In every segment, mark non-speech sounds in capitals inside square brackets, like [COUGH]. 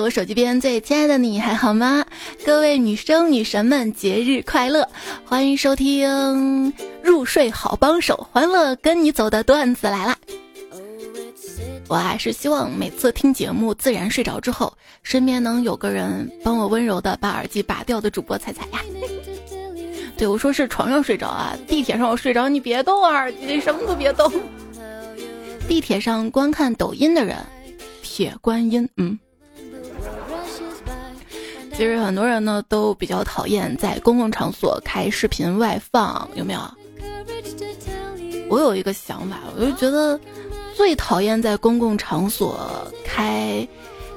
我手机边最亲爱的你还好吗？各位女生女神们，节日快乐！欢迎收听入睡好帮手，欢乐跟你走的段子来啦！我还是希望每次听节目自然睡着之后，身边能有个人帮我温柔的把耳机拔掉的主播彩彩呀。[LAUGHS] 对我说是床上睡着啊，地铁上我睡着你别动耳机，什么都别动。地铁上观看抖音的人，铁观音，嗯。其实很多人呢都比较讨厌在公共场所开视频外放，有没有？我有一个想法，我就觉得最讨厌在公共场所开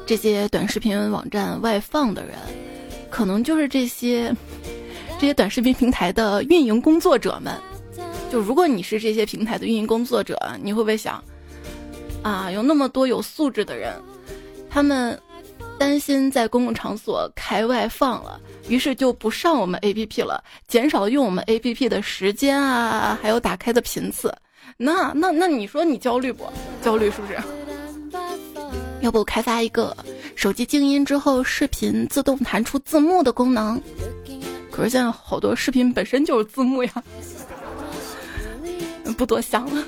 这些短视频网站外放的人，可能就是这些这些短视频平台的运营工作者们。就如果你是这些平台的运营工作者，你会不会想啊？有那么多有素质的人，他们。担心在公共场所开外放了，于是就不上我们 A P P 了，减少用我们 A P P 的时间啊，还有打开的频次。那那那你说你焦虑不？焦虑是不是？要不开发一个手机静音之后视频自动弹出字幕的功能？可是现在好多视频本身就是字幕呀，不多想了。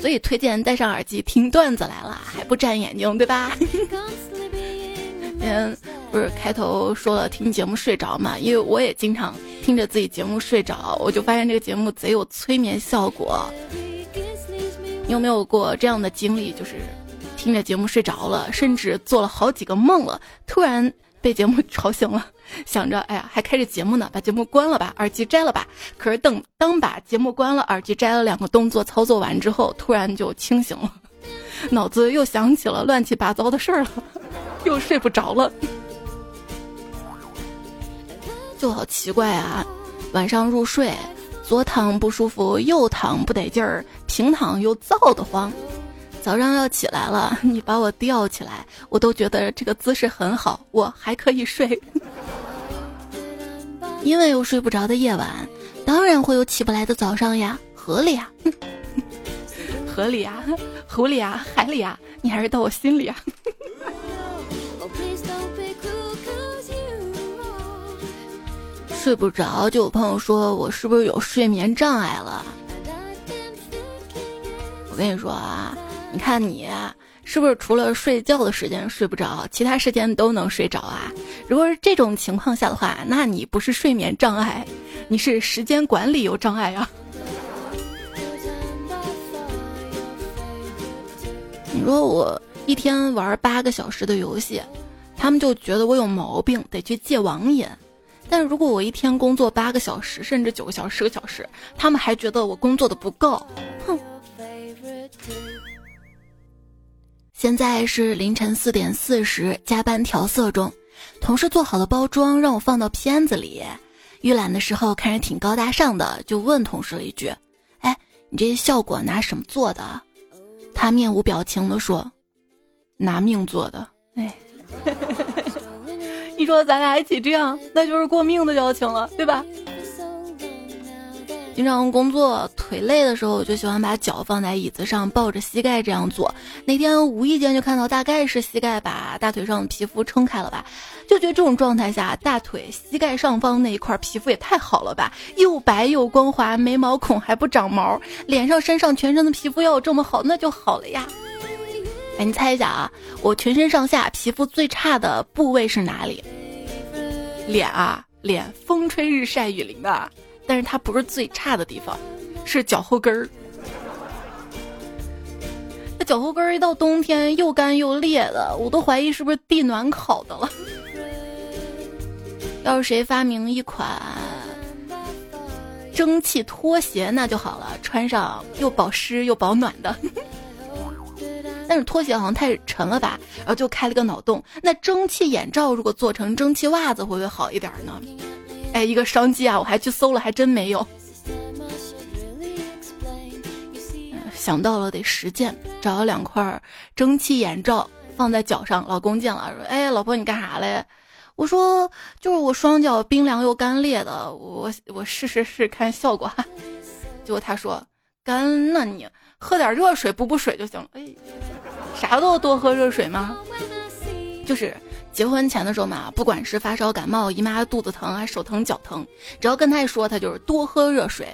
所以推荐戴上耳机听段子来了，还不占眼睛，对吧？天不是开头说了听节目睡着嘛？因为我也经常听着自己节目睡着，我就发现这个节目贼有催眠效果。你有没有过这样的经历？就是听着节目睡着了，甚至做了好几个梦了，突然被节目吵醒了，想着哎呀还开着节目呢，把节目关了吧，耳机摘了吧。可是等当把节目关了，耳机摘了两个动作操作完之后，突然就清醒了，脑子又想起了乱七八糟的事儿了。又睡不着了，就好奇怪啊！晚上入睡，左躺不舒服，右躺不得劲儿，平躺又燥得慌。早上要起来了，你把我吊起来，我都觉得这个姿势很好，我还可以睡。[LAUGHS] 因为有睡不着的夜晚，当然会有起不来的早上呀，合理啊，[LAUGHS] 合理啊，[LAUGHS] 湖里啊，海里啊，你还是到我心里啊。睡不着，就有朋友说我是不是有睡眠障碍了？我跟你说啊，你看你是不是除了睡觉的时间睡不着，其他时间都能睡着啊？如果是这种情况下的话，那你不是睡眠障碍，你是时间管理有障碍啊？你说我一天玩八个小时的游戏，他们就觉得我有毛病，得去戒网瘾。但如果我一天工作八个小时，甚至九个小时、十个小时，他们还觉得我工作的不够，哼。现在是凌晨四点四十，加班调色中，同事做好的包装让我放到片子里。预览的时候看着挺高大上的，就问同事了一句：“哎，你这些效果拿什么做的？”他面无表情地说：“拿命做的。”哎。[LAUGHS] 你说咱俩一起这样，那就是过命的交情了，对吧？经常工作腿累的时候，我就喜欢把脚放在椅子上，抱着膝盖这样做。那天无意间就看到，大概是膝盖把大腿上的皮肤撑开了吧，就觉得这种状态下，大腿膝盖上方那一块皮肤也太好了吧，又白又光滑，没毛孔还不长毛，脸上、身上、全身的皮肤要这么好，那就好了呀。哎，你猜一下啊，我全身上下皮肤最差的部位是哪里？脸啊，脸风吹日晒雨淋的，但是它不是最差的地方，是脚后跟儿。那脚后跟儿一到冬天又干又裂的，我都怀疑是不是地暖烤的了。要是谁发明一款蒸汽拖鞋，那就好了，穿上又保湿又保暖的。但是拖鞋好像太沉了吧，然后就开了个脑洞。那蒸汽眼罩如果做成蒸汽袜子，会不会好一点呢？哎，一个商机啊！我还去搜了，还真没有。想到了得实践，找了两块蒸汽眼罩放在脚上。老公见了说：“哎，老婆你干啥嘞？”我说：“就是我双脚冰凉又干裂的，我我试试试看效果。[LAUGHS] ”结果他说：“干那你。”喝点热水补补水就行了。哎，啥都多喝热水吗？就是结婚前的时候嘛，不管是发烧、感冒、姨妈肚子疼啊、手疼、脚疼，只要跟他一说，他就是多喝热水。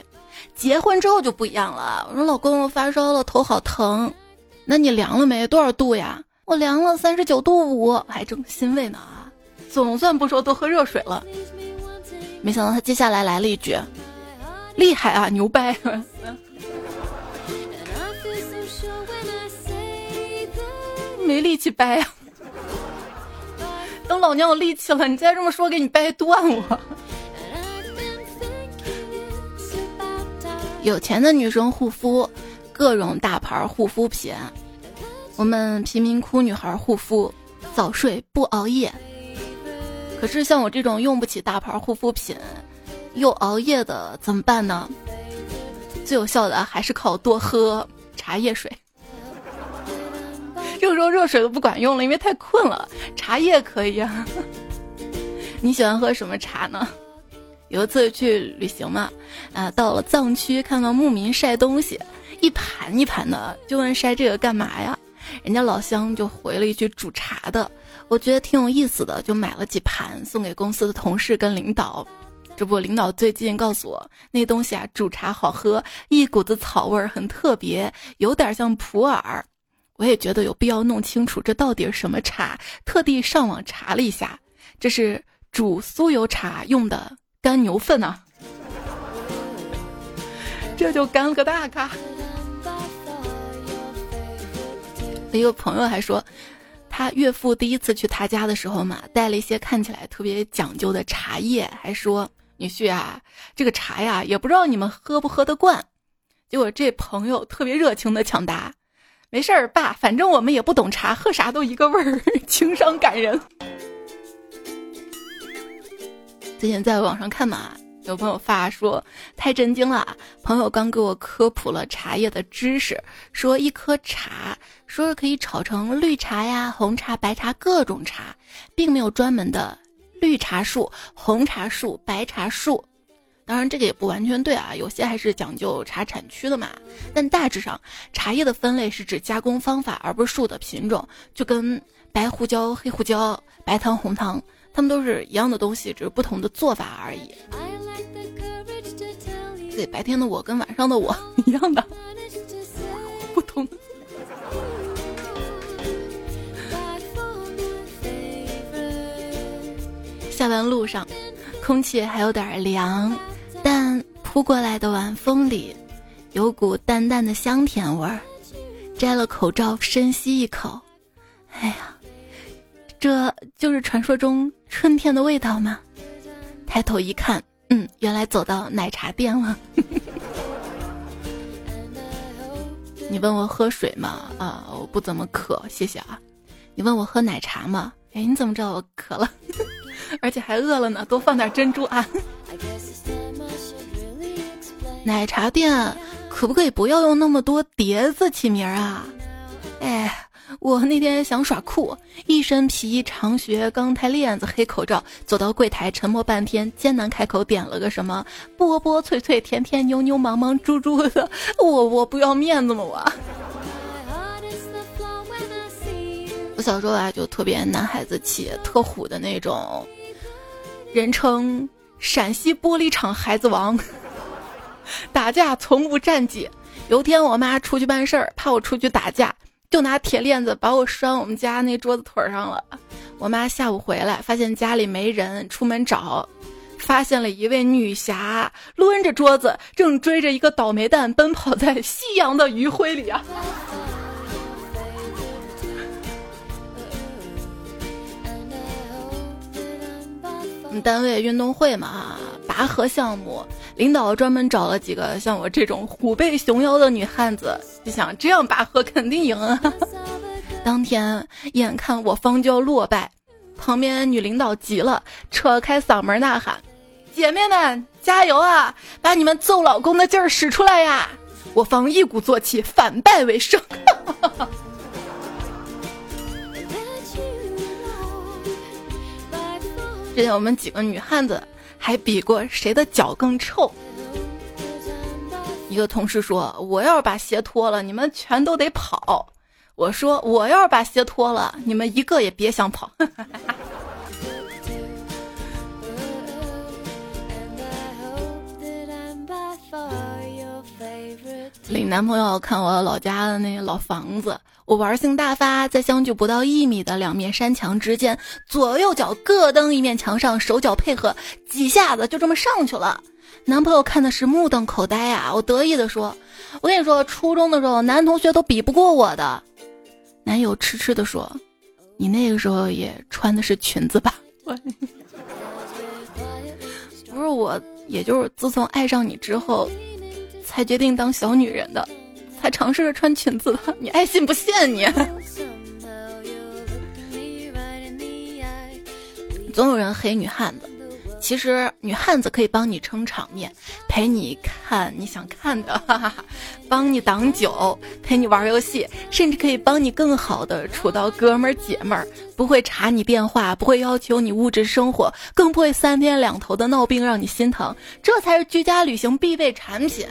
结婚之后就不一样了，我说老公我发烧了，头好疼，那你量了没？多少度呀？我量了三十九度五，还正欣慰呢啊，总算不说多喝热水了。没想到他接下来来了一句：“厉害啊，牛掰！”没力气掰呀，等老娘有力气了，你再这么说，给你掰断我。有钱的女生护肤，各种大牌护肤品；我们贫民窟女孩护肤，早睡不熬夜。可是像我这种用不起大牌护肤品，又熬夜的怎么办呢？最有效的还是靠多喝茶叶水。这个时候热水都不管用了，因为太困了。茶叶可以啊。[LAUGHS] 你喜欢喝什么茶呢？有一次去旅行嘛，啊，到了藏区看到牧民晒东西，一盘一盘的，就问晒这个干嘛呀？人家老乡就回了一句煮茶的。我觉得挺有意思的，就买了几盘送给公司的同事跟领导。这不，领导最近告诉我，那东西啊煮茶好喝，一股子草味儿很特别，有点像普洱。我也觉得有必要弄清楚这到底是什么茶，特地上网查了一下，这是煮酥油茶用的干牛粪啊，这就干了个大咖。一个朋友还说，他岳父第一次去他家的时候嘛，带了一些看起来特别讲究的茶叶，还说女婿啊，这个茶呀，也不知道你们喝不喝得惯。结果这朋友特别热情的抢答。没事儿，爸，反正我们也不懂茶，喝啥都一个味儿，[LAUGHS] 情商感人。最近在网上看嘛，有朋友发说太震惊了，朋友刚给我科普了茶叶的知识，说一颗茶说是可以炒成绿茶呀、红茶、白茶各种茶，并没有专门的绿茶树、红茶树、白茶树。当然，这个也不完全对啊，有些还是讲究茶产区的嘛。但大致上，茶叶的分类是指加工方法，而不是树的品种。就跟白胡椒、黑胡椒、白糖、红糖，它们都是一样的东西，只是不同的做法而已。对，白天的我跟晚上的我一样的，不同。下班路上，空气还有点凉。但扑过来的晚风里，有股淡淡的香甜味儿。摘了口罩，深吸一口，哎呀，这就是传说中春天的味道吗？抬头一看，嗯，原来走到奶茶店了。你问我喝水吗？啊，我不怎么渴，谢谢啊。你问我喝奶茶吗？哎，你怎么知道我渴了？[LAUGHS] 而且还饿了呢？多放点珍珠啊。奶茶店可不可以不要用那么多叠字起名啊？哎，我那天想耍酷，一身皮衣长靴、钢带链子、黑口罩，走到柜台，沉默半天，艰难开口点了个什么波波脆脆、甜甜牛牛、茫茫猪猪的。我我不要面子吗？我。我小时候啊，就特别男孩子气、特虎的那种，人称陕西玻璃厂孩子王。打架从不战绩。有天我妈出去办事儿，怕我出去打架，就拿铁链子把我拴我们家那桌子腿上了。我妈下午回来，发现家里没人，出门找，发现了一位女侠抡着桌子，正追着一个倒霉蛋奔跑在夕阳的余晖里啊！[LAUGHS] 我们单位运动会嘛，拔河项目。领导专门找了几个像我这种虎背熊腰的女汉子，就想这样拔河肯定赢啊！[LAUGHS] 当天眼看我方就要落败，旁边女领导急了，扯开嗓门呐喊：“姐妹们，加油啊！把你们揍老公的劲儿使出来呀！”我方一鼓作气，反败为胜。[LAUGHS] 之前我们几个女汉子。还比过谁的脚更臭？一个同事说：“我要是把鞋脱了，你们全都得跑。”我说我要是把鞋脱了，你们一个也别想跑。[LAUGHS] 领男朋友看我老家的那个老房子，我玩性大发，在相距不到一米的两面山墙之间，左右脚各蹬一面墙上，手脚配合，几下子就这么上去了。男朋友看的是目瞪口呆啊！我得意的说：“我跟你说，初中的时候男同学都比不过我的。”男友痴痴的说：“你那个时候也穿的是裙子吧？”不是我，也就是自从爱上你之后。才决定当小女人的，还尝试着穿裙子的，你爱信不信你？[LAUGHS] 总有人黑女汉子。其实女汉子可以帮你撑场面，陪你看你想看的，哈哈哈，帮你挡酒，陪你玩游戏，甚至可以帮你更好的处到哥们儿姐们儿，不会查你电话，不会要求你物质生活，更不会三天两头的闹病让你心疼，这才是居家旅行必备产品。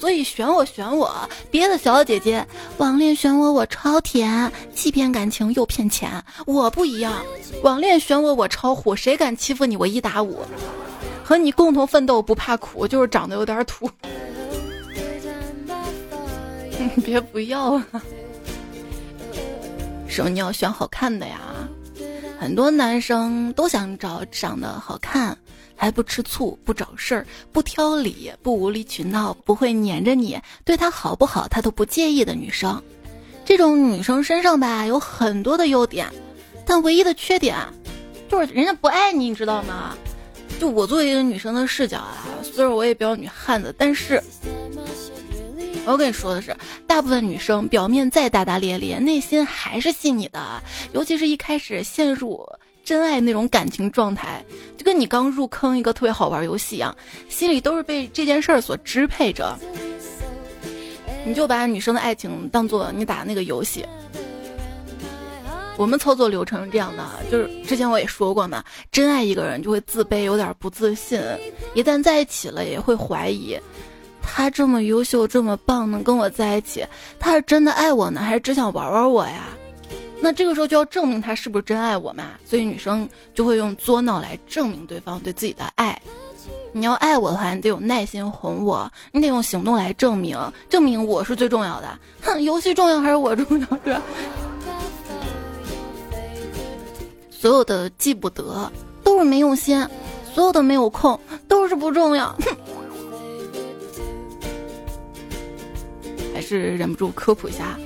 所以选我选我，别的小姐姐网恋选我我超甜，既骗感情又骗钱，我不一样，网恋选我我超虎，谁敢欺负你我一打五。和你共同奋斗不怕苦，就是长得有点土。[LAUGHS] 别不要啊！说你要选好看的呀，很多男生都想找长得好看，还不吃醋、不找事儿、不挑理、不无理取闹、不会黏着你，对他好不好他都不介意的女生。这种女生身上吧有很多的优点，但唯一的缺点就是人家不爱你，你知道吗？就我作为一个女生的视角啊，虽然我也比较女汉子，但是，我跟你说的是，大部分女生表面再大大咧咧，内心还是信你的。尤其是一开始陷入真爱那种感情状态，就跟你刚入坑一个特别好玩游戏一样，心里都是被这件事儿所支配着。你就把女生的爱情当做你打那个游戏。我们操作流程是这样的，就是之前我也说过嘛，真爱一个人就会自卑，有点不自信，一旦在一起了也会怀疑，他这么优秀这么棒，能跟我在一起，他是真的爱我呢，还是只想玩玩我呀？那这个时候就要证明他是不是真爱我嘛，所以女生就会用作闹来证明对方对自己的爱。你要爱我的话，你得有耐心哄我，你得用行动来证明，证明我是最重要的。哼，游戏重要还是我重要？是吧？所有的记不得都是没用心，所有的没有空都是不重要。哼还是忍不住科普一下，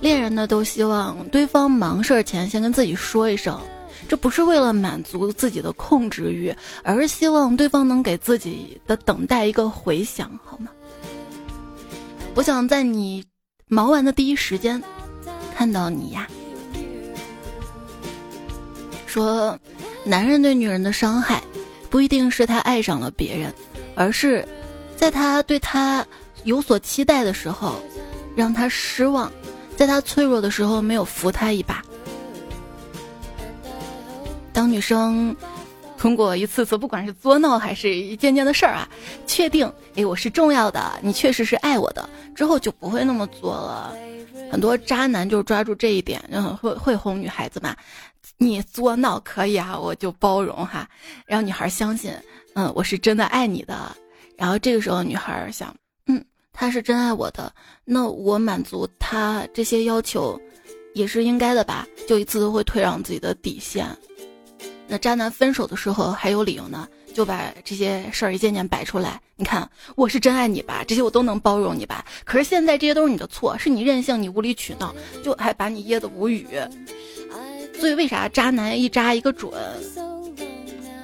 恋人呢都希望对方忙事儿前先跟自己说一声，这不是为了满足自己的控制欲，而是希望对方能给自己的等待一个回响，好吗？我想在你忙完的第一时间看到你呀。说，男人对女人的伤害，不一定是他爱上了别人，而是，在他对他有所期待的时候，让他失望；在他脆弱的时候，没有扶他一把。当女生通过一次次，不管是作闹还是一件件的事儿啊，确定，哎，我是重要的，你确实是爱我的，之后就不会那么作了。很多渣男就抓住这一点，然后会会哄女孩子嘛。你作闹可以啊，我就包容哈，让女孩相信，嗯，我是真的爱你的。然后这个时候，女孩想，他是真爱我的，那我满足他这些要求，也是应该的吧？就一次都会退让自己的底线。那渣男分手的时候还有理由呢，就把这些事儿一件件摆出来。你看，我是真爱你吧？这些我都能包容你吧？可是现在这些都是你的错，是你任性，你无理取闹，就还把你噎得无语。所以为啥渣男一扎一个准，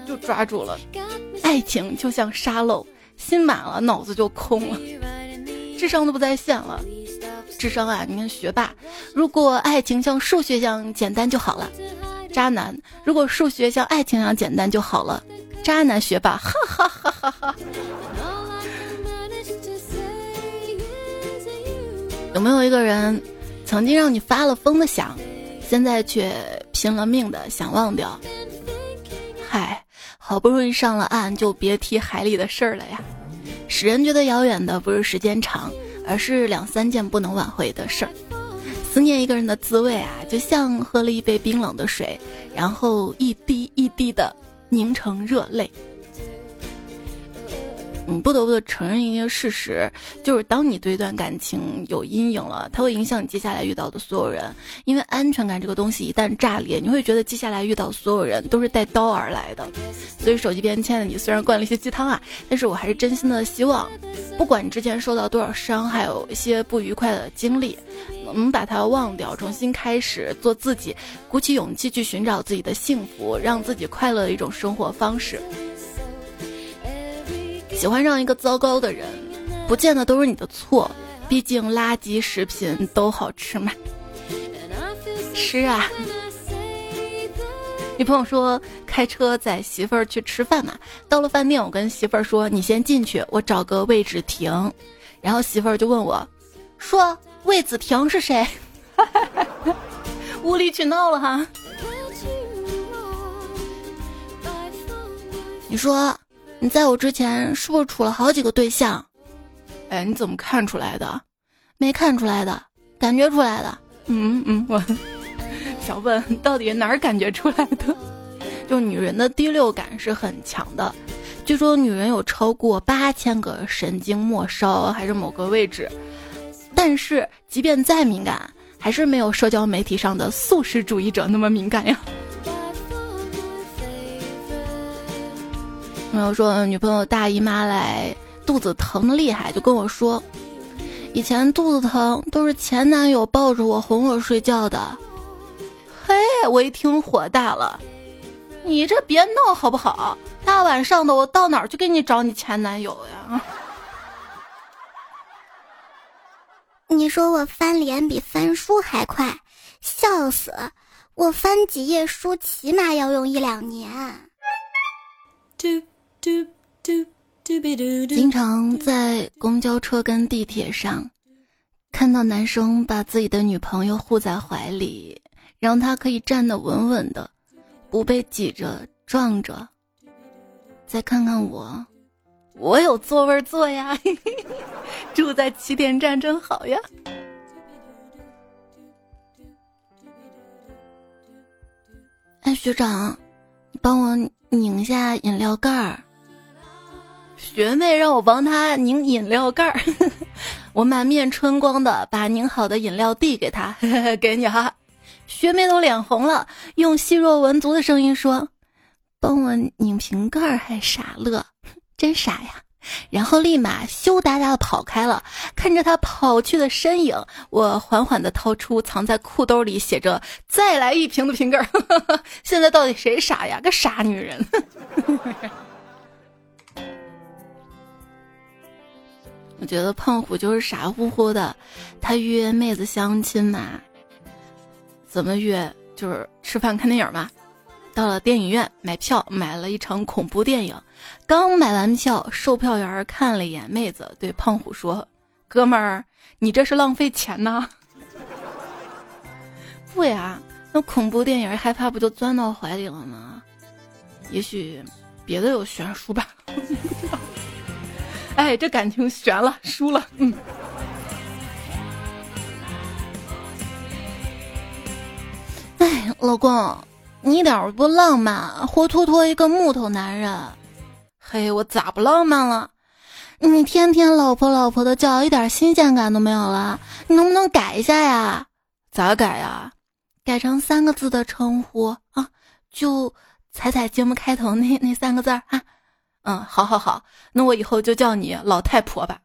就抓住了？爱情就像沙漏，心满了脑子就空了，智商都不在线了。智商啊，你看学霸，如果爱情像数学一样简单就好了；渣男，如果数学像爱情一样简单就好了。渣男学霸，哈哈哈哈哈。有没有一个人，曾经让你发了疯的想？现在却拼了命的想忘掉，嗨，好不容易上了岸，就别提海里的事儿了呀。使人觉得遥远的不是时间长，而是两三件不能挽回的事儿。思念一个人的滋味啊，就像喝了一杯冰冷的水，然后一滴一滴的凝成热泪。你不得不承认一个事实，就是当你对一段感情有阴影了，它会影响你接下来遇到的所有人。因为安全感这个东西一旦炸裂，你会觉得接下来遇到所有人都是带刀而来的。所以手机边亲爱的你，虽然灌了一些鸡汤啊，但是我还是真心的希望，不管你之前受到多少伤，还有一些不愉快的经历，能把它忘掉，重新开始做自己，鼓起勇气去寻找自己的幸福，让自己快乐的一种生活方式。喜欢上一个糟糕的人，不见得都是你的错，毕竟垃圾食品都好吃嘛。吃啊！女朋友说开车载媳妇儿去吃饭嘛，到了饭店，我跟媳妇儿说：“你先进去，我找个位置停。”然后媳妇儿就问我，说：“魏子婷是谁？” [LAUGHS] 无理取闹了哈！你说。你在我之前是不是处了好几个对象？哎，你怎么看出来的？没看出来的，感觉出来的。嗯嗯，我 [LAUGHS] 想问，到底哪儿感觉出来的？[LAUGHS] 就女人的第六感是很强的，据说女人有超过八千个神经末梢，还是某个位置。但是即便再敏感，还是没有社交媒体上的素食主义者那么敏感呀。朋友说，女朋友大姨妈来，肚子疼的厉害，就跟我说，以前肚子疼都是前男友抱着我哄我睡觉的。嘿，我一听火大了，你这别闹好不好？大晚上的，我到哪儿去给你找你前男友呀？你说我翻脸比翻书还快，笑死！我翻几页书起码要用一两年。经常在公交车跟地铁上，看到男生把自己的女朋友护在怀里，让她可以站得稳稳的，不被挤着撞着。再看看我，我有座位坐呀，[LAUGHS] 住在起点站真好呀。哎，学长，你帮我拧一下饮料盖儿。学妹让我帮她拧饮料盖儿，[LAUGHS] 我满面春光的把拧好的饮料递给她，[LAUGHS] 给你哈。学妹都脸红了，用细若蚊足的声音说：“帮我拧瓶盖儿还傻乐，[LAUGHS] 真傻呀。”然后立马羞答答的跑开了。看着他跑去的身影，我缓缓的掏出藏在裤兜里写着“再来一瓶”的瓶盖。现在到底谁傻呀？个傻女人。我觉得胖虎就是傻乎乎的，他约妹子相亲嘛，怎么约？就是吃饭看电影嘛。到了电影院买票，买了一场恐怖电影。刚买完票，售票员看了一眼妹子，对胖虎说：“哥们儿，你这是浪费钱呐！” [LAUGHS] 不呀，那恐怖电影害怕不就钻到怀里了吗？也许别的有悬殊吧。[LAUGHS] 哎，这感情悬了，输了。嗯。哎，老公，你一点儿不浪漫，活脱脱一个木头男人。嘿，我咋不浪漫了？你天天老婆老婆的叫，一点新鲜感都没有了。你能不能改一下呀？咋改呀？改成三个字的称呼啊，就彩彩节目开头那那三个字啊。嗯，好，好，好，那我以后就叫你老太婆吧。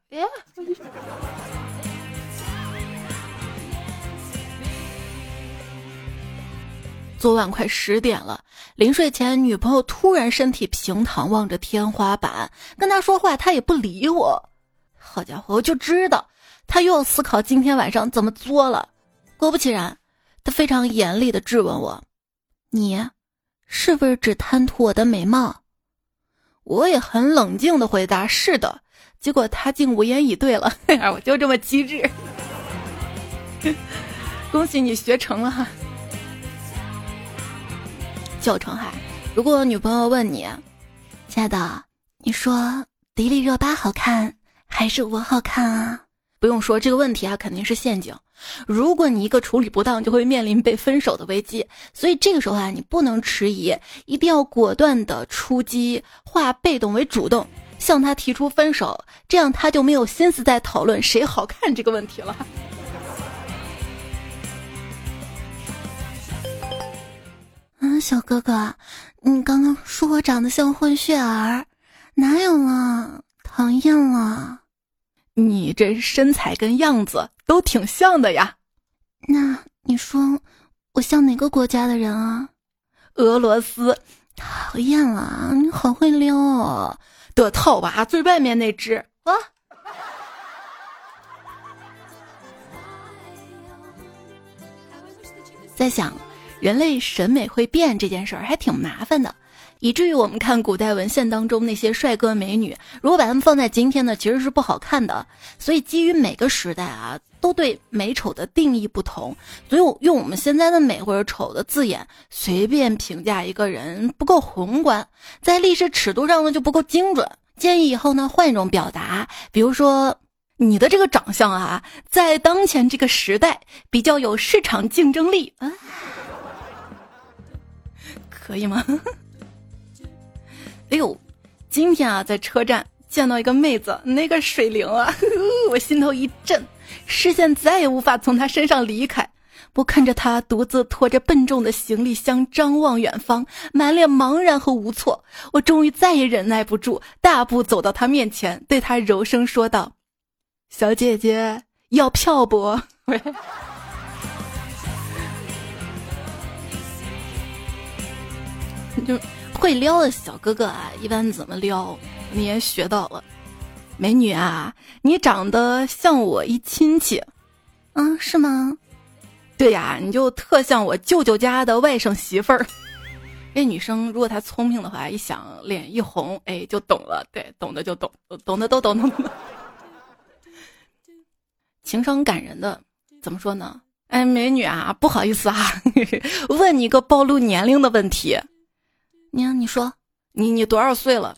昨晚快十点了，临睡前，女朋友突然身体平躺，望着天花板，跟她说话，她也不理我。好家伙，我就知道她又要思考今天晚上怎么作了。果不其然，她非常严厉的质问我：“你是不是只贪图我的美貌？”我也很冷静的回答：“是的。”结果他竟无言以对了。[LAUGHS] 我就这么机智，[LAUGHS] 恭喜你学成了哈！教程哈，如果女朋友问你：“亲爱的，你说迪丽热巴好看还是我好看啊？”不用说，这个问题啊肯定是陷阱。如果你一个处理不当，就会面临被分手的危机。所以这个时候啊，你不能迟疑，一定要果断的出击，化被动为主动，向他提出分手，这样他就没有心思再讨论谁好看这个问题了。嗯，小哥哥，你刚刚说我长得像混血儿，哪有啊？讨厌了。你这身材跟样子都挺像的呀，那你说我像哪个国家的人啊？俄罗斯，讨厌了，你好会撩哦，的套娃最外面那只啊。在想，人类审美会变这件事儿还挺麻烦的。以至于我们看古代文献当中那些帅哥美女，如果把他们放在今天呢，其实是不好看的。所以基于每个时代啊，都对美丑的定义不同，所以我用我们现在的美或者丑的字眼随便评价一个人不够宏观，在历史尺度上呢就不够精准。建议以后呢换一种表达，比如说你的这个长相啊，在当前这个时代比较有市场竞争力啊，[LAUGHS] 可以吗？哎呦，今天啊，在车站见到一个妹子，那个水灵啊，[LAUGHS] 我心头一震，视线再也无法从她身上离开。我看着她独自拖着笨重的行李箱，张望远方，满脸茫然和无措。我终于再也忍耐不住，大步走到她面前，对她柔声说道：“小姐姐，要票不？” [LAUGHS] 就。会撩的小哥哥啊，一般怎么撩？你也学到了，美女啊，你长得像我一亲戚，嗯，是吗？对呀，你就特像我舅舅家的外甥媳妇儿。那女生如果她聪明的话，一想脸一红，哎，就懂了。对，懂的就懂，懂的都懂懂。情商感人的，怎么说呢？哎，美女啊，不好意思啊，[LAUGHS] 问你个暴露年龄的问题。你你说，你你多少岁了？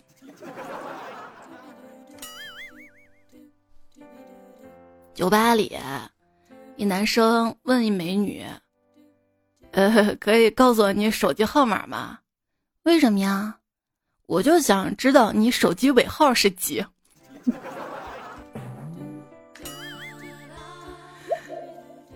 酒吧里，一男生问一美女：“呃，可以告诉我你手机号码吗？为什么呀？我就想知道你手机尾号是几。[LAUGHS] ”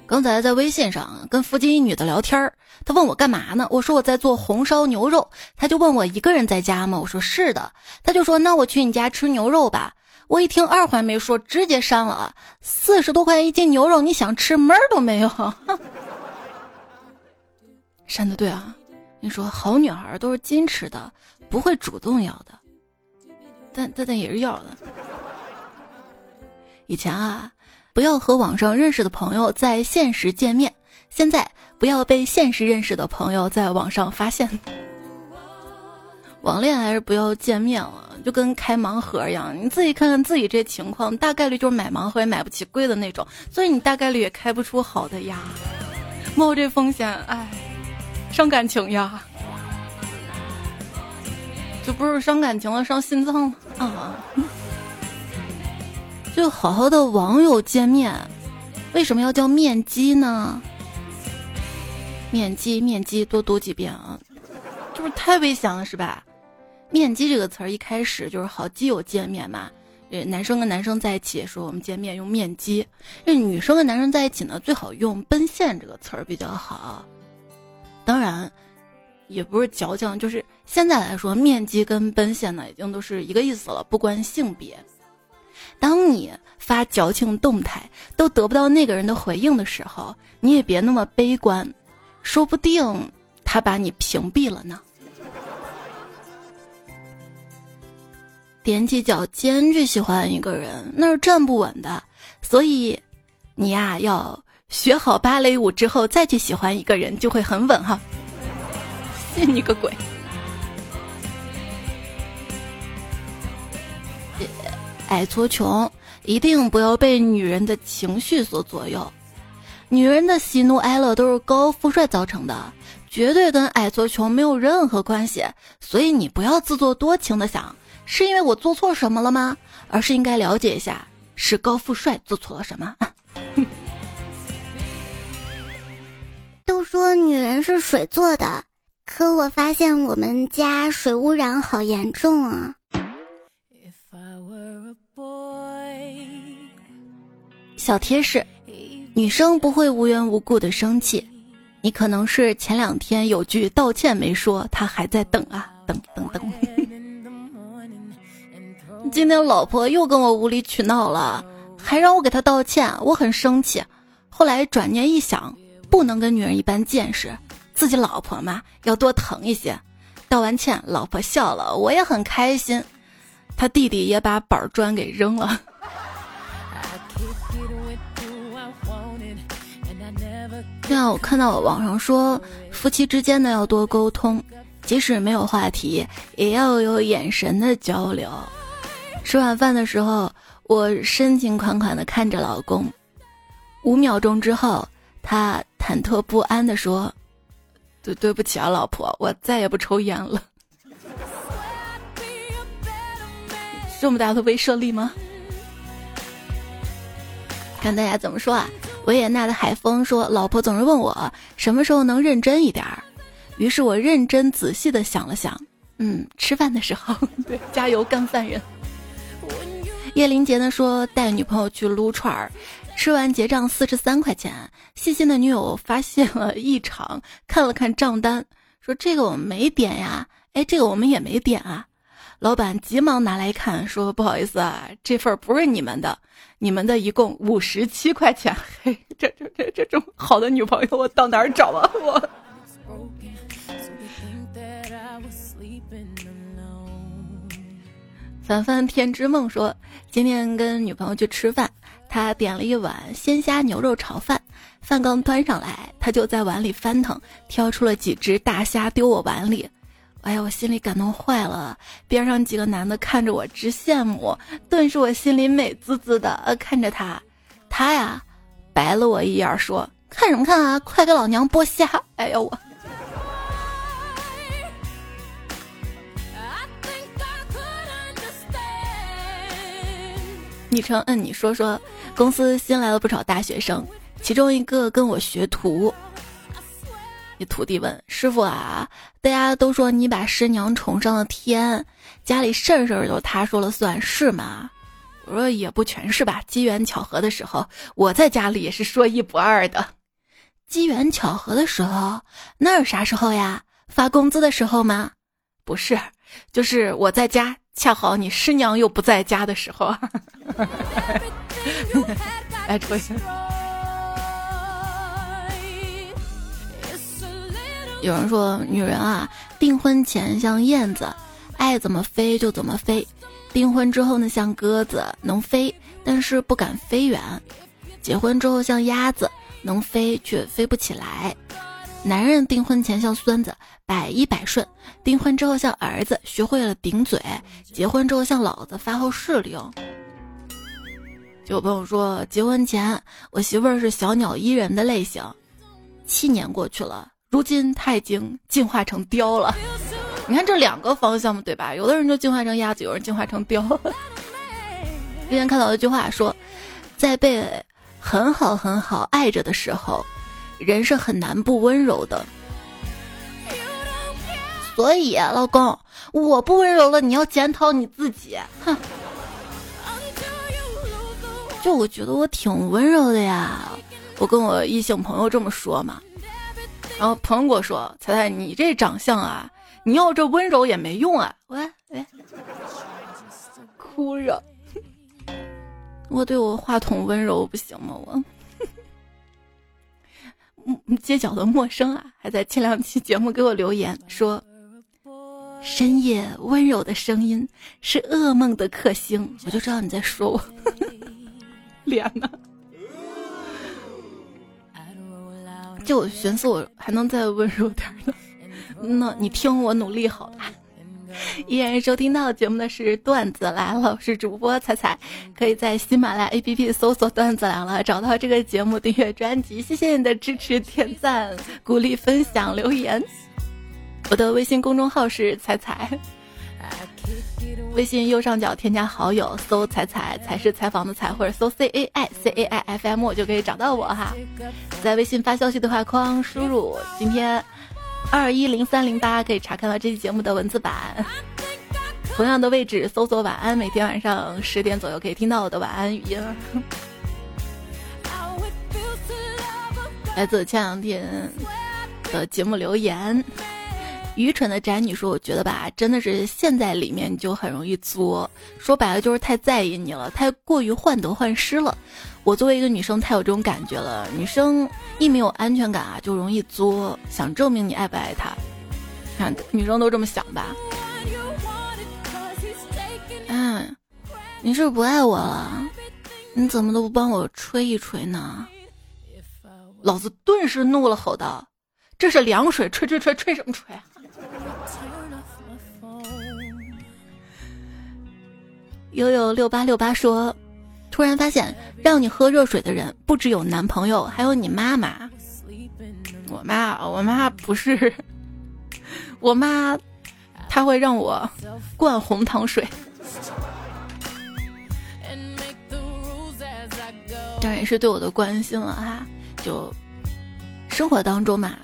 刚才在微信上跟附近一女的聊天儿，他问我干嘛呢？我说我在做红烧牛肉。他就问我一个人在家吗？我说是的。他就说那我去你家吃牛肉吧。我一听二话没说，直接删了。四十多块钱一斤牛肉，你想吃门儿都没有。[LAUGHS] 删的对啊，你说好女孩都是矜持的，不会主动要的，但但但也是要的。以前啊。不要和网上认识的朋友在现实见面。现在不要被现实认识的朋友在网上发现。网恋还是不要见面了，就跟开盲盒一样。你自己看看自己这情况，大概率就是买盲盒也买不起贵的那种，所以你大概率也开不出好的呀。冒这风险，哎，伤感情呀。这不是伤感情了，伤心脏了啊。就好好的网友见面，为什么要叫面基呢？面基，面基，多读几遍啊！就是太危险了，是吧？面基这个词儿一开始就是好基友见面嘛，呃，男生跟男生在一起说我们见面用面基，那女生跟男生在一起呢最好用奔现这个词儿比较好。当然，也不是矫情，就是现在来说，面基跟奔现呢已经都是一个意思了，不关性别。当你发矫情动态都得不到那个人的回应的时候，你也别那么悲观，说不定他把你屏蔽了呢。踮起脚尖去喜欢一个人，那是站不稳的。所以，你呀要学好芭蕾舞之后再去喜欢一个人，就会很稳哈。信你个鬼！[LAUGHS] 矮矬穷，一定不要被女人的情绪所左右。女人的喜怒哀乐都是高富帅造成的，绝对跟矮矬穷没有任何关系。所以你不要自作多情的想，是因为我做错什么了吗？而是应该了解一下，是高富帅做错了什么？[LAUGHS] 都说女人是水做的，可我发现我们家水污染好严重啊！小贴士：女生不会无缘无故的生气，你可能是前两天有句道歉没说，她还在等啊，等等等。[LAUGHS] 今天老婆又跟我无理取闹了，还让我给她道歉，我很生气。后来转念一想。不能跟女人一般见识，自己老婆嘛要多疼一些。道完歉，老婆笑了，我也很开心。他弟弟也把板砖给扔了。对啊，我看到网上说，夫妻之间呢要多沟通，即使没有话题，也要有眼神的交流。吃晚饭的时候，我深情款款的看着老公，五秒钟之后。他忐忑不安的说：“对对不起啊，老婆，我再也不抽烟了。[LAUGHS] 这么大的威慑力吗？”看大家怎么说啊？维也纳的海风说：“老婆总是问我什么时候能认真一点儿。”于是我认真仔细的想了想，嗯，吃饭的时候。[LAUGHS] 对，加油干饭人。叶林杰呢说带女朋友去撸串儿。吃完结账四十三块钱，细心的女友发现了异常，看了看账单，说：“这个我们没点呀，哎，这个我们也没点啊。”老板急忙拿来看，说：“不好意思啊，这份不是你们的，你们的一共五十七块钱。嘿，这这这这种好的女朋友，我到哪儿找啊？我。”凡凡天之梦说：“今天跟女朋友去吃饭。”他点了一碗鲜虾牛肉炒饭，饭刚端上来，他就在碗里翻腾，挑出了几只大虾丢我碗里。哎呀，我心里感动坏了。边上几个男的看着我直羡慕，顿时我心里美滋滋的。呃看着他，他呀，白了我一眼，说：“看什么看啊，快给老娘剥虾！”哎呀我。昵称嗯，你说说。公司新来了不少大学生，其中一个跟我学徒。你徒弟问师傅啊，大家都说你把师娘宠上了天，家里事儿事儿都他说了算是吗？我说也不全是吧，机缘巧合的时候，我在家里也是说一不二的。机缘巧合的时候，那是啥时候呀？发工资的时候吗？不是，就是我在家，恰好你师娘又不在家的时候。来 [LAUGHS] 抽一下。有人说，女人啊，订婚前像燕子，爱怎么飞就怎么飞；订婚之后呢，像鸽子，能飞，但是不敢飞远；结婚之后像鸭子，能飞却飞不起来。男人订婚前像孙子，百依百顺；订婚之后像儿子，学会了顶嘴；结婚之后像老子，发号施令。有朋友说，结婚前我媳妇儿是小鸟依人的类型，七年过去了，如今他已经进化成雕了。你看这两个方向嘛，对吧？有的人就进化成鸭子，有人进化成雕。之前看到一句话说，在被很好很好爱着的时候，人是很难不温柔的。所以，老公，我不温柔了，你要检讨你自己。哼。就我觉得我挺温柔的呀，我跟我异性朋友这么说嘛，然后朋友跟我说：“彩彩，你这长相啊，你要这温柔也没用啊。”喂喂，哭着，我对我话筒温柔不行吗？我，街角的陌生啊，还在前两期节目给我留言说：“深夜温柔的声音是噩梦的克星。”我就知道你在说我。[LAUGHS] 脸呢？就寻思，我还能再温柔点呢。那你听我努力好了。依然收听到节目的是段子来了，我是主播彩彩，可以在喜马拉雅 APP 搜索“段子来了”，找到这个节目订阅专辑。谢谢你的支持、点赞、鼓励、分享、留言。我的微信公众号是彩彩。微信右上角添加好友，搜“彩彩”才是采访的“采”，或者搜 “c a i c a i f m” 就可以找到我哈。在微信发消息对话框输入“今天二一零三零八”，可以查看到这期节目的文字版。同样的位置搜索“晚安”，每天晚上十点左右可以听到我的晚安语音。[LAUGHS] 来自前两天的节目留言。愚蠢的宅女说：“我觉得吧，真的是陷在里面就很容易作。说白了就是太在意你了，太过于患得患失了。我作为一个女生，太有这种感觉了。女生一没有安全感啊，就容易作，想证明你爱不爱她。看女生都这么想吧。嗯，你是不爱我了？你怎么都不帮我吹一吹呢？老子顿时怒了，吼道：‘这是凉水，吹吹吹，吹什么吹？’”悠悠六八六八说：“突然发现，让你喝热水的人不只有男朋友，还有你妈妈。我妈，我妈不是，我妈，她会让我灌红糖水。当然也是对我的关心了哈。就生活当中嘛，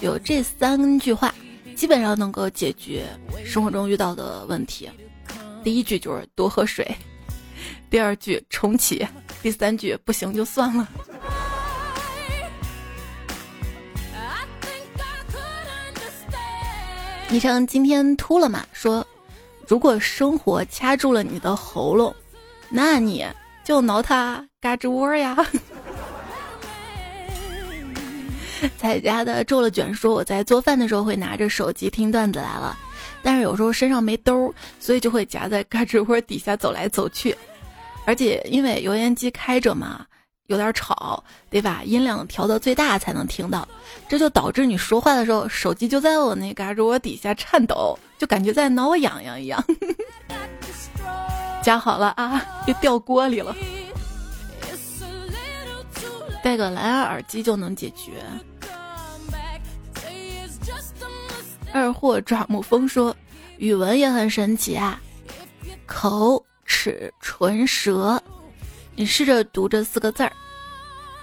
有这三句话。”基本上能够解决生活中遇到的问题。第一句就是多喝水，第二句重启，第三句不行就算了。昵称今天秃了嘛？说如果生活掐住了你的喉咙，那你就挠它嘎吱窝呀。[LAUGHS] 在家的皱了卷说：“我在做饭的时候会拿着手机听段子来了，但是有时候身上没兜，所以就会夹在胳肢窝底下走来走去。而且因为油烟机开着嘛，有点吵，得把音量调到最大才能听到。这就导致你说话的时候，手机就在我那嘎吱窝底下颤抖，就感觉在挠我痒痒一样。夹好了啊，又掉锅里了。戴个蓝牙耳机就能解决。”二货爪木风说：“语文也很神奇啊，口齿唇舌，你试着读这四个字儿，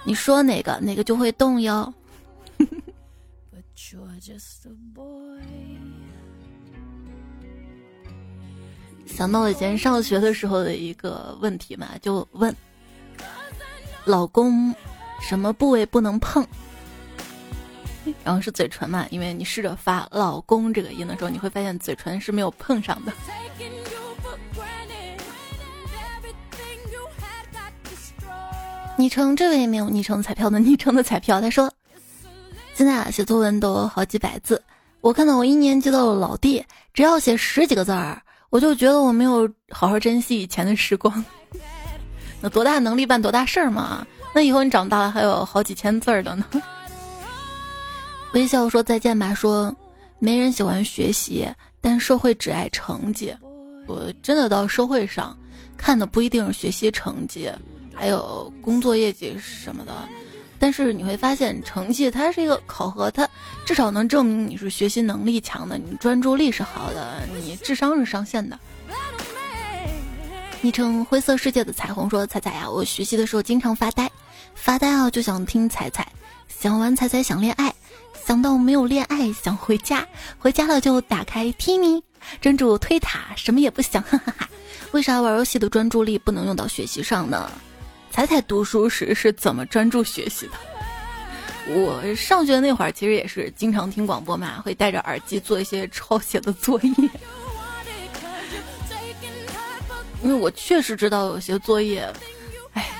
你说哪个哪个就会动哟。[LAUGHS] 想到以前上学的时候的一个问题嘛，就问老公什么部位不能碰。然后是嘴唇嘛，因为你试着发“老公”这个音的时候，你会发现嘴唇是没有碰上的。昵称这位没有昵称彩票的昵称的彩票，他说：“现在啊，写作文都好几百字，我看到我一年级的老弟，只要写十几个字儿，我就觉得我没有好好珍惜以前的时光。那多大能力办多大事儿嘛？那以后你长大了还有好几千字儿的呢。”微笑说再见吧。说，没人喜欢学习，但社会只爱成绩。我真的到社会上看的不一定是学习成绩，还有工作业绩什么的。但是你会发现，成绩它是一个考核，它至少能证明你是学习能力强的，你专注力是好的，你智商是上线的。昵称灰色世界的彩虹说：“彩彩呀，我学习的时候经常发呆，发呆啊就想听彩彩，想玩彩彩想恋爱。”想到没有恋爱，想回家，回家了就打开 Timi，专注推塔，什么也不想。哈哈哈。为啥玩游戏的专注力不能用到学习上呢？彩彩读书时是怎么专注学习的？我上学那会儿其实也是经常听广播嘛，会戴着耳机做一些抄写的作业。因为我确实知道有些作业，哎，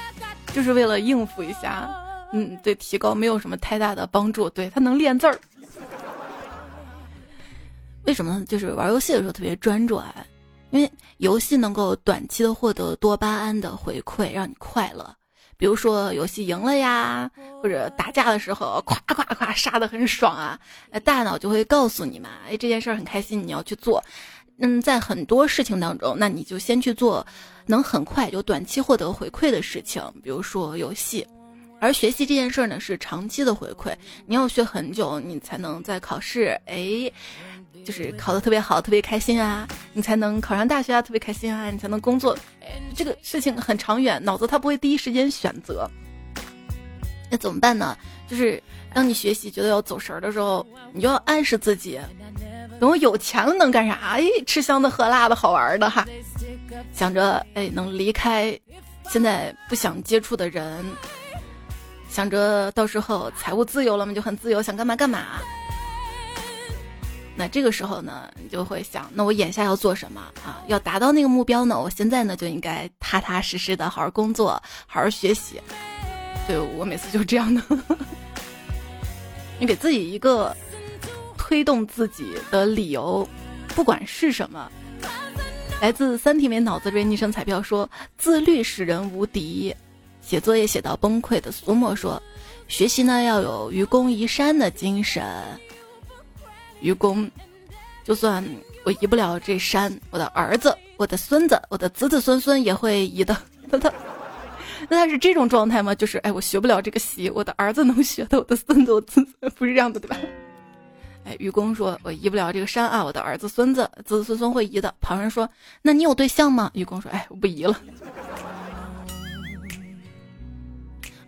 就是为了应付一下。嗯，对，提高没有什么太大的帮助。对他能练字儿，为什么？就是玩游戏的时候特别专注啊，因为游戏能够短期的获得多巴胺的回馈，让你快乐。比如说游戏赢了呀，或者打架的时候，咵咵咵杀的很爽啊，大脑就会告诉你嘛，哎，这件事儿很开心，你要去做。嗯，在很多事情当中，那你就先去做能很快就短期获得回馈的事情，比如说游戏。而学习这件事儿呢，是长期的回馈，你要学很久，你才能在考试，哎，就是考得特别好，特别开心啊，你才能考上大学啊，特别开心啊，你才能工作。这个事情很长远，脑子它不会第一时间选择。那怎么办呢？就是当你学习觉得要走神儿的时候，你就要暗示自己，等我有钱了能干啥？哎，吃香的喝辣的好玩的哈，想着哎能离开现在不想接触的人。想着到时候财务自由了嘛，就很自由，想干嘛干嘛。那这个时候呢，你就会想，那我眼下要做什么啊？要达到那个目标呢？我现在呢就应该踏踏实实的好好工作，好好学习。对我每次就是这样的。[LAUGHS] 你给自己一个推动自己的理由，不管是什么。来自三体美脑子瑞昵称彩票说：“自律使人无敌。”写作业写到崩溃的苏沫说：“学习呢要有愚公移山的精神。愚公，就算我移不了这山，我的儿子、我的孙子、我的子子孙孙也会移的。[LAUGHS] 那他，那他是这种状态吗？就是哎，我学不了这个习，我的儿子能学的，我的孙子、我子不是这样的，对吧？哎，愚公说我移不了这个山啊，我的儿子、孙子、子子孙孙会移的。旁人说：那你有对象吗？愚公说：哎，我不移了。”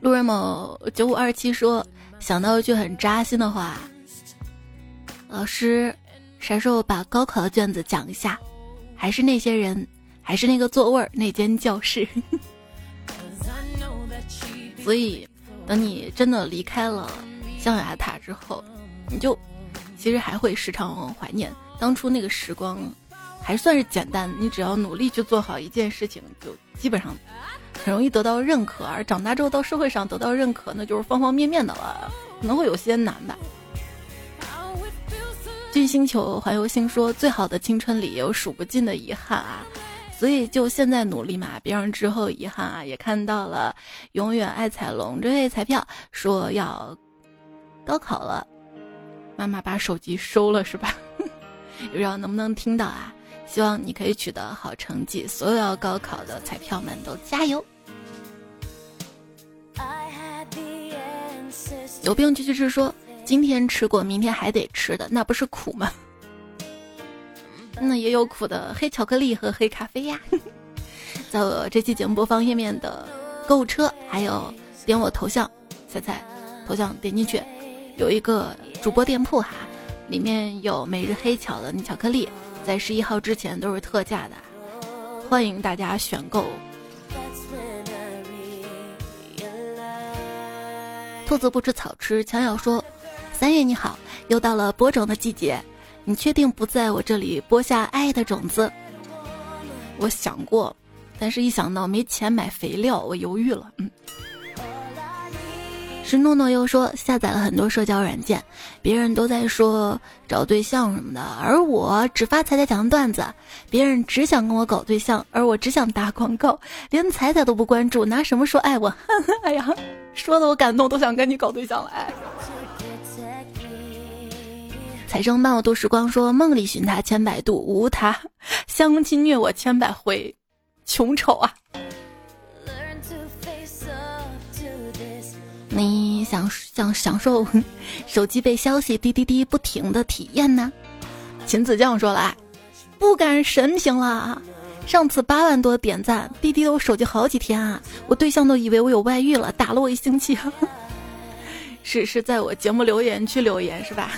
路人某九五二七说：“想到一句很扎心的话，老师，啥时候把高考的卷子讲一下？还是那些人，还是那个座位儿，那间教室。[LAUGHS] 所以，等你真的离开了象牙塔之后，你就其实还会时常怀念当初那个时光，还算是简单。你只要努力去做好一件事情，就基本上。”很容易得到认可，而长大之后到社会上得到认可，那就是方方面面的了，可能会有些难吧。巨星球环游星说：“最好的青春里有数不尽的遗憾啊，所以就现在努力嘛，别让之后遗憾啊。”也看到了永远爱彩龙这位彩票说要高考了，妈妈把手机收了是吧？[LAUGHS] 不知道能不能听到啊？希望你可以取得好成绩，所有要高考的彩票们都加油！有病就去吃，说今天吃过，明天还得吃的，那不是苦吗？那也有苦的，黑巧克力和黑咖啡呀。[LAUGHS] 在我这期节目播放页面的购物车，还有点我头像，猜猜头像点进去，有一个主播店铺哈，里面有每日黑巧的巧克力。在十一号之前都是特价的，欢迎大家选购。兔子不吃草吃，强咬说：“三月你好，又到了播种的季节，你确定不在我这里播下爱的种子？”我想过，但是一想到没钱买肥料，我犹豫了。嗯。是诺诺又说下载了很多社交软件，别人都在说找对象什么的，而我只发彩彩讲的段子，别人只想跟我搞对象，而我只想打广告，连彩彩都不关注，拿什么说爱我？[LAUGHS] 哎呀，说的我感动，都想跟你搞对象了。哎，彩生伴我度时光说梦里寻他千百度，无他，相亲虐我千百回，穷丑啊。你想想享受 [LAUGHS] 手机被消息滴滴滴不停的体验呢？秦子酱说了，不敢神评了。上次八万多点赞，滴滴我手机好几天啊，我对象都以为我有外遇了，打了我一星期。[LAUGHS] 是是在我节目留言区留言是吧？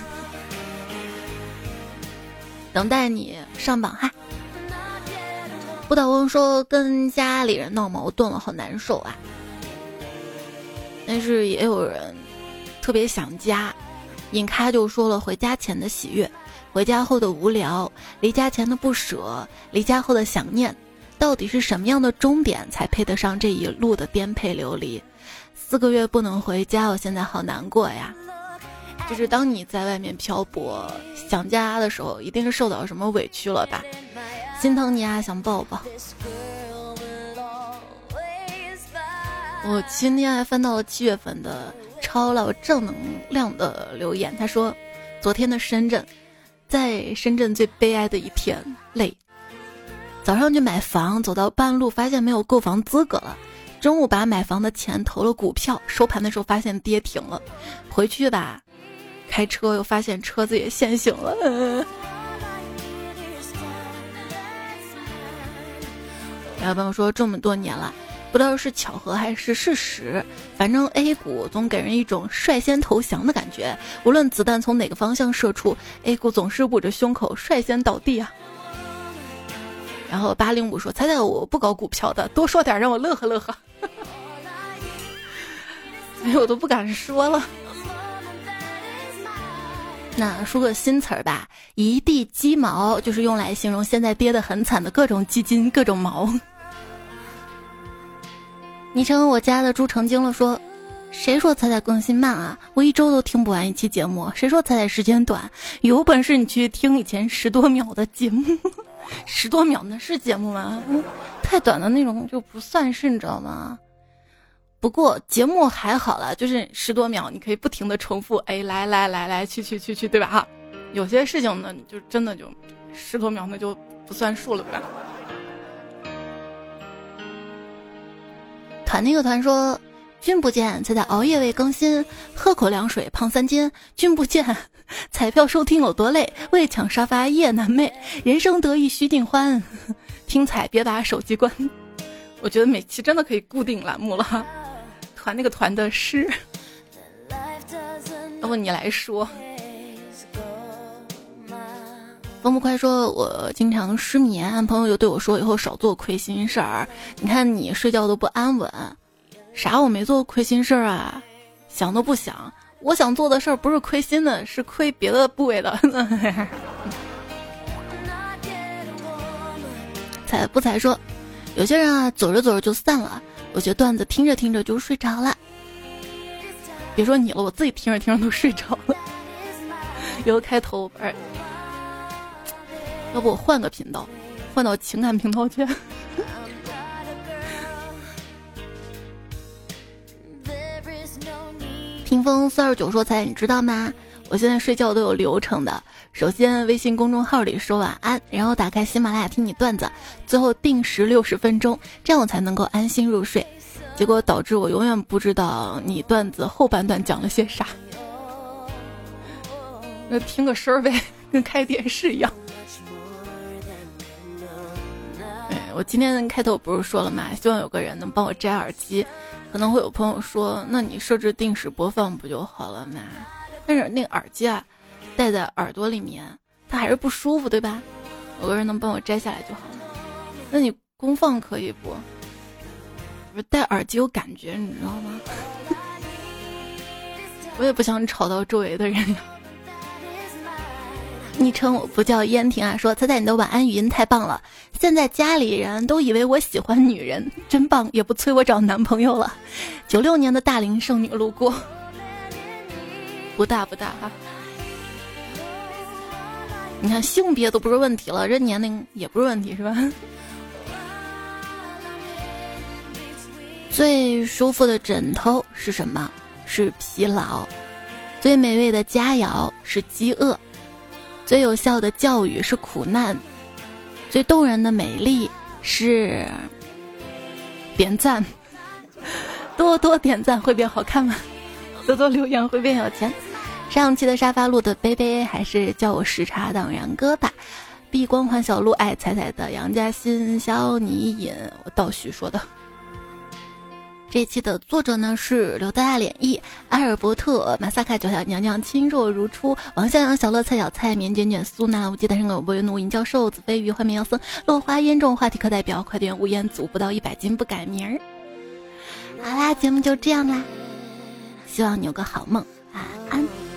等待你上榜哈。不倒翁说跟家里人闹矛盾了，好难受啊。但是也有人特别想家，尹开就说了：回家前的喜悦，回家后的无聊，离家前的不舍，离家后的想念，到底是什么样的终点才配得上这一路的颠沛流离？四个月不能回家，我现在好难过呀！就是当你在外面漂泊想家的时候，一定是受到什么委屈了吧？心疼你啊，想抱抱。我今天还翻到了七月份的超老正能量的留言，他说：“昨天的深圳，在深圳最悲哀的一天，累。早上去买房，走到半路发现没有购房资格了，中午把买房的钱投了股票，收盘的时候发现跌停了，回去吧，开车又发现车子也限行了。[LAUGHS] 有朋友说这么多年了。不知道是巧合还是事实，反正 A 股总给人一种率先投降的感觉。无论子弹从哪个方向射出，A 股总是捂着胸口率先倒地啊。然后八零五说：“猜猜我不搞股票的，多说点让我乐呵乐呵。[LAUGHS] ”哎，我都不敢说了。那说个新词儿吧，“一地鸡毛”就是用来形容现在跌得很惨的各种基金、各种毛。昵称我家的猪成精了，说：“谁说彩彩更新慢啊？我一周都听不完一期节目。谁说彩彩时间短？有本事你去听以前十多秒的节目，[LAUGHS] 十多秒那是节目吗？太短的那种就不算是，你知道吗？不过节目还好了，就是十多秒，你可以不停的重复，哎，来来来来去去去去，对吧？哈，有些事情呢，就真的就十多秒那就不算数了，对吧？”团那个团说：“君不见，才在熬夜未更新，喝口凉水胖三斤。君不见，彩票收听有多累，为抢沙发夜难寐。人生得意须尽欢，[LAUGHS] 听彩别把手机关。[LAUGHS] ”我觉得每期真的可以固定栏目了。团那个团的诗，要不你来说。风不快说：“我经常失眠，朋友就对我说以后少做亏心事儿。你看你睡觉都不安稳，啥我没做亏心事儿啊？想都不想，我想做的事儿不是亏心的，是亏别的部位的。[LAUGHS] 才不才说，有些人啊，走着走着就散了。有些段子听着听着就睡着了。别说你了，我自己听着听着都睡着了。[LAUGHS] 由开头而。”要不我换个频道，换到情感频道去。[LAUGHS] 听风四二九说：“才你知道吗？我现在睡觉都有流程的。首先微信公众号里说晚安，然后打开喜马拉雅听你段子，最后定时六十分钟，这样我才能够安心入睡。结果导致我永远不知道你段子后半段讲了些啥。[LAUGHS] 那听个声儿呗，跟开电视一样。”我今天开头不是说了吗？希望有个人能帮我摘耳机。可能会有朋友说，那你设置定时播放不就好了吗？但是那个耳机啊，戴在耳朵里面，它还是不舒服，对吧？有个人能帮我摘下来就好了。那你公放可以不？不戴耳机有感觉，你知道吗？[LAUGHS] 我也不想吵到周围的人。昵称我不叫燕婷啊，说猜猜你的晚安语音太棒了，现在家里人都以为我喜欢女人，真棒，也不催我找男朋友了。[LAUGHS] 九六年的大龄剩女路过，[LAUGHS] 不大不大哈。你看性别都不是问题了，这年龄也不是问题是吧？最舒服的枕头是什么？是疲劳。最美味的佳肴是饥饿。最有效的教育是苦难，最动人的美丽是点赞，[LAUGHS] 多多点赞会变好看吗？多多留言会变有钱。上期的沙发录的杯杯还是叫我时差党然哥吧。避光环小路爱彩彩的杨家欣消你瘾，我倒叙说的。这期的作者呢是刘大大脸艺、阿尔伯特、马萨卡、九小娘娘、亲若如初、王向阳、小乐、蔡小菜、绵卷卷、苏娜、无忌、单身狗、波云奴、银教授、子飞鱼、幻面妖僧、落花烟中、话题课代表、快点吴彦祖不到一百斤不改名儿。好啦，节目就这样啦，希望你有个好梦，晚安。